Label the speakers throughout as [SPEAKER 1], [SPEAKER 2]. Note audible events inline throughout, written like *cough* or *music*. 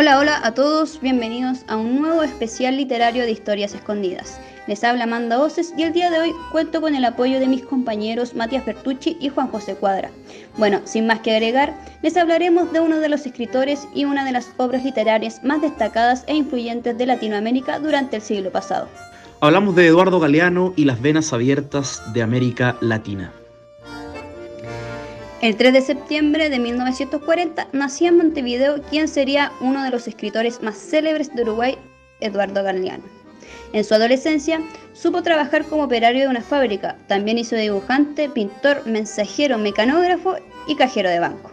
[SPEAKER 1] Hola, hola a todos, bienvenidos a un nuevo especial literario de historias escondidas. Les habla Amanda Oces y el día de hoy cuento con el apoyo de mis compañeros Matías Bertucci y Juan José Cuadra. Bueno, sin más que agregar, les hablaremos de uno de los escritores y una de las obras literarias más destacadas e influyentes de Latinoamérica durante el siglo pasado.
[SPEAKER 2] Hablamos de Eduardo Galeano y las venas abiertas de América Latina.
[SPEAKER 1] El 3 de septiembre de 1940 nacía en Montevideo quien sería uno de los escritores más célebres de Uruguay, Eduardo Galeano. En su adolescencia supo trabajar como operario de una fábrica, también hizo dibujante, pintor, mensajero, mecanógrafo y cajero de banco.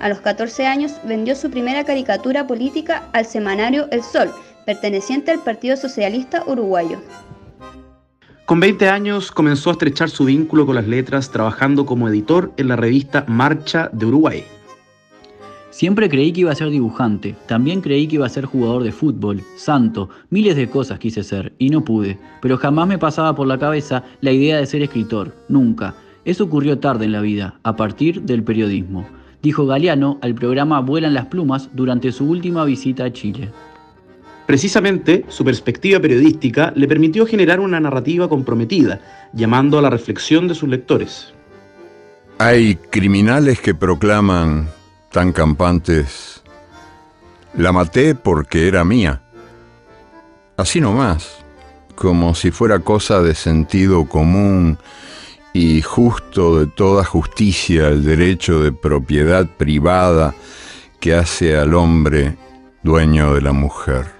[SPEAKER 1] A los 14 años vendió su primera caricatura política al semanario El Sol, perteneciente al Partido Socialista Uruguayo.
[SPEAKER 2] Con 20 años comenzó a estrechar su vínculo con las letras trabajando como editor en la revista Marcha de Uruguay.
[SPEAKER 3] Siempre creí que iba a ser dibujante, también creí que iba a ser jugador de fútbol, santo, miles de cosas quise ser y no pude, pero jamás me pasaba por la cabeza la idea de ser escritor, nunca. Eso ocurrió tarde en la vida, a partir del periodismo, dijo Galeano al programa Vuelan las plumas durante su última visita a Chile.
[SPEAKER 2] Precisamente, su perspectiva periodística le permitió generar una narrativa comprometida, llamando a la reflexión de sus lectores.
[SPEAKER 4] Hay criminales que proclaman tan campantes, la maté porque era mía. Así nomás, como si fuera cosa de sentido común y justo de toda justicia el derecho de propiedad privada que hace al hombre dueño de la mujer.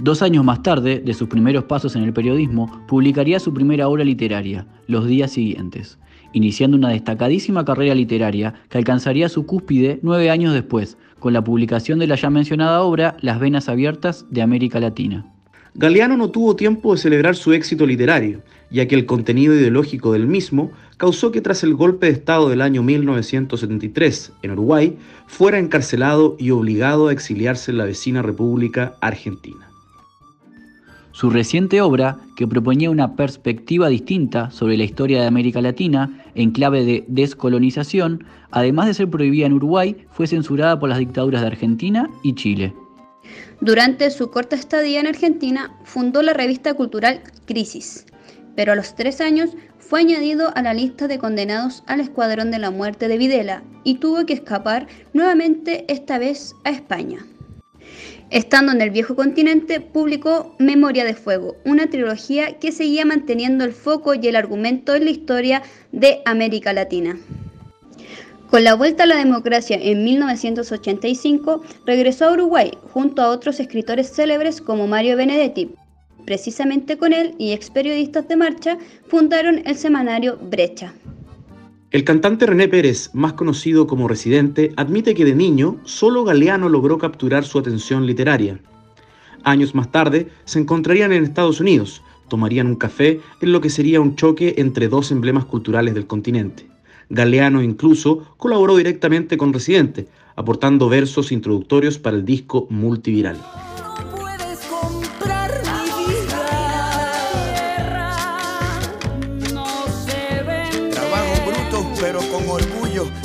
[SPEAKER 3] Dos años más tarde, de sus primeros pasos en el periodismo, publicaría su primera obra literaria, Los días siguientes, iniciando una destacadísima carrera literaria que alcanzaría su cúspide nueve años después, con la publicación de la ya mencionada obra Las Venas Abiertas de América Latina.
[SPEAKER 2] Galeano no tuvo tiempo de celebrar su éxito literario, ya que el contenido ideológico del mismo causó que tras el golpe de Estado del año 1973 en Uruguay, fuera encarcelado y obligado a exiliarse en la vecina República Argentina.
[SPEAKER 3] Su reciente obra, que proponía una perspectiva distinta sobre la historia de América Latina en clave de descolonización, además de ser prohibida en Uruguay, fue censurada por las dictaduras de Argentina y Chile.
[SPEAKER 1] Durante su corta estadía en Argentina, fundó la revista cultural Crisis, pero a los tres años fue añadido a la lista de condenados al Escuadrón de la Muerte de Videla y tuvo que escapar nuevamente esta vez a España. Estando en el viejo continente, publicó Memoria de Fuego, una trilogía que seguía manteniendo el foco y el argumento en la historia de América Latina. Con la vuelta a la democracia en 1985, regresó a Uruguay junto a otros escritores célebres como Mario Benedetti. Precisamente con él y ex periodistas de marcha fundaron el semanario Brecha.
[SPEAKER 2] El cantante René Pérez, más conocido como Residente, admite que de niño solo Galeano logró capturar su atención literaria. Años más tarde se encontrarían en Estados Unidos, tomarían un café en lo que sería un choque entre dos emblemas culturales del continente. Galeano incluso colaboró directamente con Residente, aportando versos introductorios para el disco multiviral.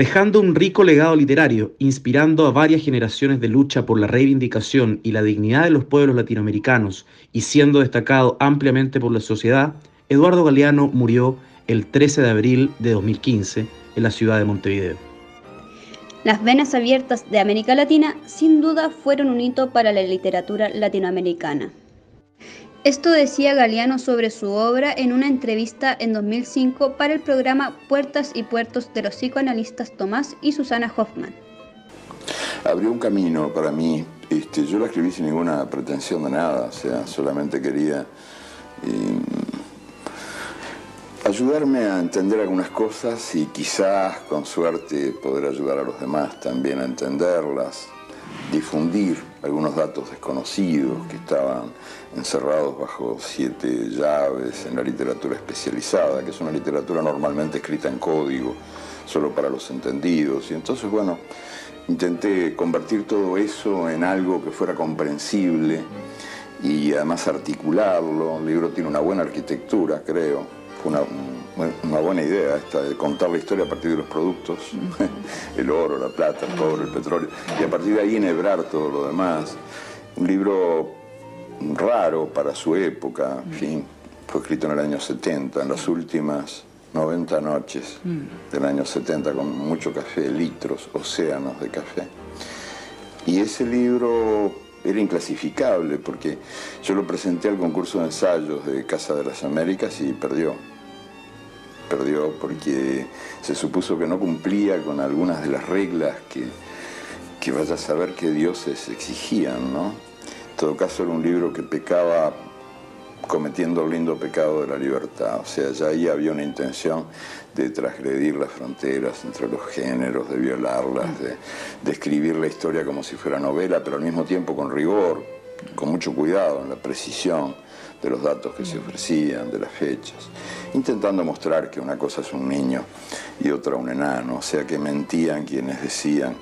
[SPEAKER 2] Dejando un rico legado literario, inspirando a varias generaciones de lucha por la reivindicación y la dignidad de los pueblos latinoamericanos y siendo destacado ampliamente por la sociedad, Eduardo Galeano murió el 13 de abril de 2015 en la ciudad de Montevideo.
[SPEAKER 1] Las venas abiertas de América Latina sin duda fueron un hito para la literatura latinoamericana. Esto decía Galeano sobre su obra en una entrevista en 2005 para el programa Puertas y Puertos de los psicoanalistas Tomás y Susana Hoffman.
[SPEAKER 5] Abrió un camino para mí. Este, yo lo escribí sin ninguna pretensión de nada, o sea, solamente quería eh, ayudarme a entender algunas cosas y quizás con suerte poder ayudar a los demás también a entenderlas, difundir algunos datos desconocidos que estaban encerrados bajo siete llaves en la literatura especializada, que es una literatura normalmente escrita en código, solo para los entendidos. Y entonces, bueno, intenté convertir todo eso en algo que fuera comprensible y además articularlo. El libro tiene una buena arquitectura, creo. Fue una, buena idea esta de contar la historia a partir de los productos, *laughs* el oro, la plata, el cobre, el petróleo, y a partir de ahí enhebrar todo lo demás. Un libro raro para su época, en fin, fue escrito en el año 70, en las últimas 90 noches del año 70, con mucho café, litros, océanos de café. Y ese libro era inclasificable porque yo lo presenté al concurso de ensayos de Casa de las Américas y perdió. Perdió porque se supuso que no cumplía con algunas de las reglas que, que vaya a saber que dioses exigían, ¿no? En todo caso era un libro que pecaba cometiendo el lindo pecado de la libertad. O sea, ya ahí había una intención de transgredir las fronteras entre los géneros, de violarlas, de, de escribir la historia como si fuera novela, pero al mismo tiempo con rigor, con mucho cuidado en la precisión de los datos que se ofrecían, de las fechas, intentando mostrar que una cosa es un niño y otra un enano, o sea que mentían quienes decían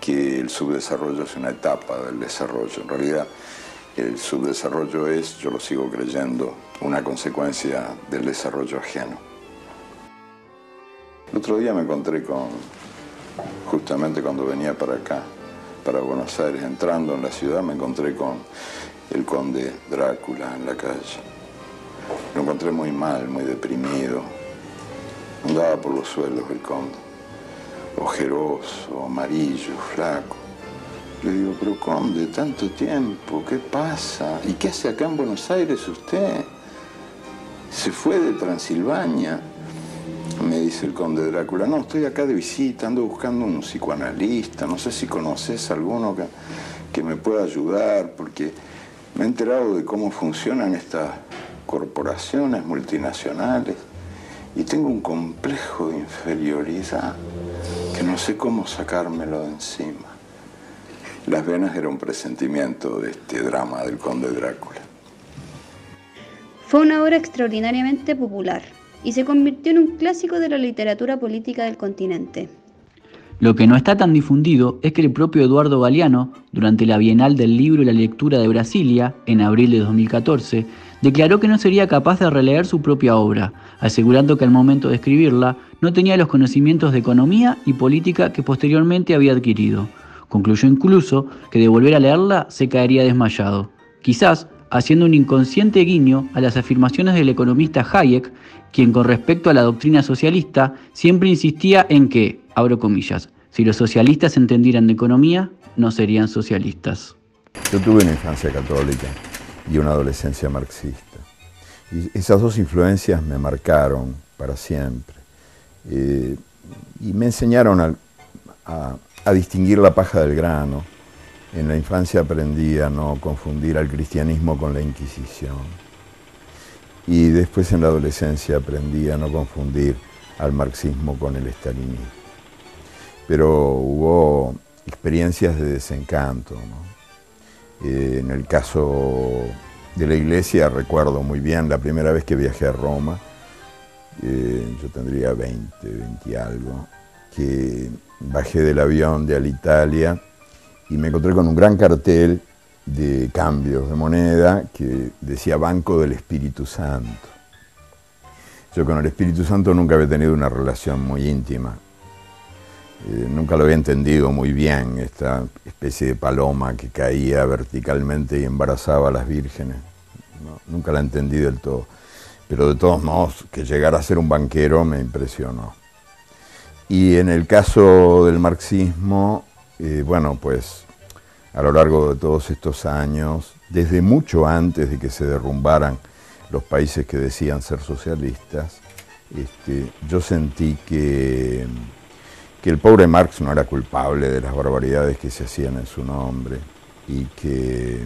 [SPEAKER 5] que el subdesarrollo es una etapa del desarrollo. En realidad, el subdesarrollo es, yo lo sigo creyendo, una consecuencia del desarrollo ajeno. El otro día me encontré con, justamente cuando venía para acá, para Buenos Aires, entrando en la ciudad, me encontré con el conde Drácula en la calle. Lo encontré muy mal, muy deprimido. Andaba por los suelos el conde, ojeroso, amarillo, flaco. Le digo, pero conde, tanto tiempo, ¿qué pasa? ¿Y qué hace acá en Buenos Aires usted? ¿Se fue de Transilvania? Me dice el conde Drácula, no, estoy acá de visita, ando buscando un psicoanalista, no sé si conoces alguno que, que me pueda ayudar, porque me he enterado de cómo funcionan estas corporaciones multinacionales y tengo un complejo de inferioridad que no sé cómo sacármelo de encima. Las venas era un presentimiento de este drama del conde Drácula.
[SPEAKER 1] Fue una obra extraordinariamente popular y se convirtió en un clásico de la literatura política del continente.
[SPEAKER 3] Lo que no está tan difundido es que el propio Eduardo Galeano, durante la Bienal del Libro y la Lectura de Brasilia, en abril de 2014, declaró que no sería capaz de releer su propia obra, asegurando que al momento de escribirla no tenía los conocimientos de economía y política que posteriormente había adquirido. Concluyó incluso que de volver a leerla se caería desmayado, quizás haciendo un inconsciente guiño a las afirmaciones del economista Hayek, quien con respecto a la doctrina socialista siempre insistía en que, abro comillas, si los socialistas entendieran de economía, no serían socialistas.
[SPEAKER 4] Yo tuve una infancia católica y una adolescencia marxista. Y esas dos influencias me marcaron para siempre. Eh, y me enseñaron a, a distinguir la paja del grano. En la infancia aprendí a no confundir al cristianismo con la Inquisición. Y después en la adolescencia aprendí a no confundir al marxismo con el estalinismo. Pero hubo experiencias de desencanto. ¿no? Eh, en el caso de la iglesia recuerdo muy bien la primera vez que viajé a Roma, eh, yo tendría 20, 20 y algo, que bajé del avión de Alitalia y me encontré con un gran cartel de cambios de moneda que decía Banco del Espíritu Santo. Yo con el Espíritu Santo nunca había tenido una relación muy íntima.
[SPEAKER 5] Eh, nunca lo había entendido muy bien, esta especie de paloma que caía verticalmente y embarazaba a las vírgenes. nunca la entendí del todo. Pero de todos modos, que llegara a ser un banquero me impresionó. Y en el caso del marxismo, eh, bueno, pues a lo largo de todos estos años, desde mucho antes de que se derrumbaran los países que decían ser socialistas, este, yo sentí que, que el pobre Marx no era culpable de las barbaridades que se hacían en su nombre y que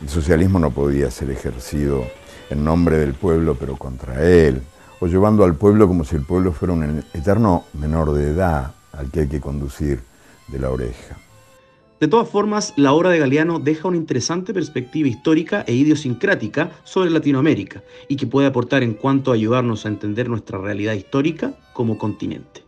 [SPEAKER 5] el socialismo no podía ser ejercido en nombre del pueblo pero contra él, o llevando al pueblo como si el pueblo fuera un eterno menor de edad al que hay que conducir de la oreja.
[SPEAKER 2] De todas formas, la obra de Galeano deja una interesante perspectiva histórica e idiosincrática sobre Latinoamérica y que puede aportar en cuanto a ayudarnos a entender nuestra realidad histórica como continente.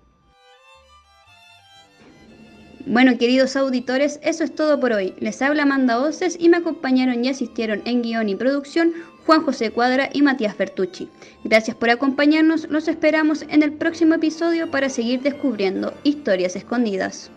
[SPEAKER 1] Bueno, queridos auditores, eso es todo por hoy. Les habla Amanda Oces y me acompañaron y asistieron en guion y producción Juan José Cuadra y Matías Bertucci. Gracias por acompañarnos, los esperamos en el próximo episodio para seguir descubriendo historias escondidas.